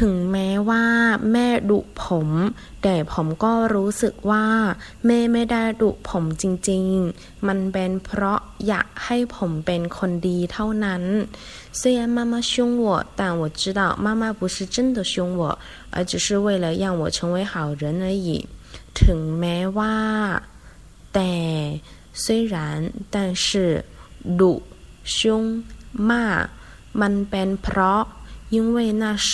ถึงแม้ว่าแม่ดุผม แต่ผมก็รู้สึกว่า แม่ไม่ได้ดุผมจริงๆ มันเป็นเพราะอยากให้ผมเป็นคนดีเท่านั้น虽然妈妈凶我但我知道妈妈不是真的凶我而只是为了让我成为好人而已ถึงแม้ว่า แต่虽然但是ดุ凶骂มันเป็นเพราะ因为那是